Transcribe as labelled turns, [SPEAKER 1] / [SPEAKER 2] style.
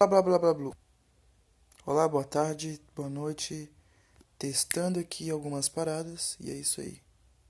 [SPEAKER 1] Blá blá blá blá blá. Olá, boa tarde, boa noite. Testando aqui algumas paradas e é isso aí.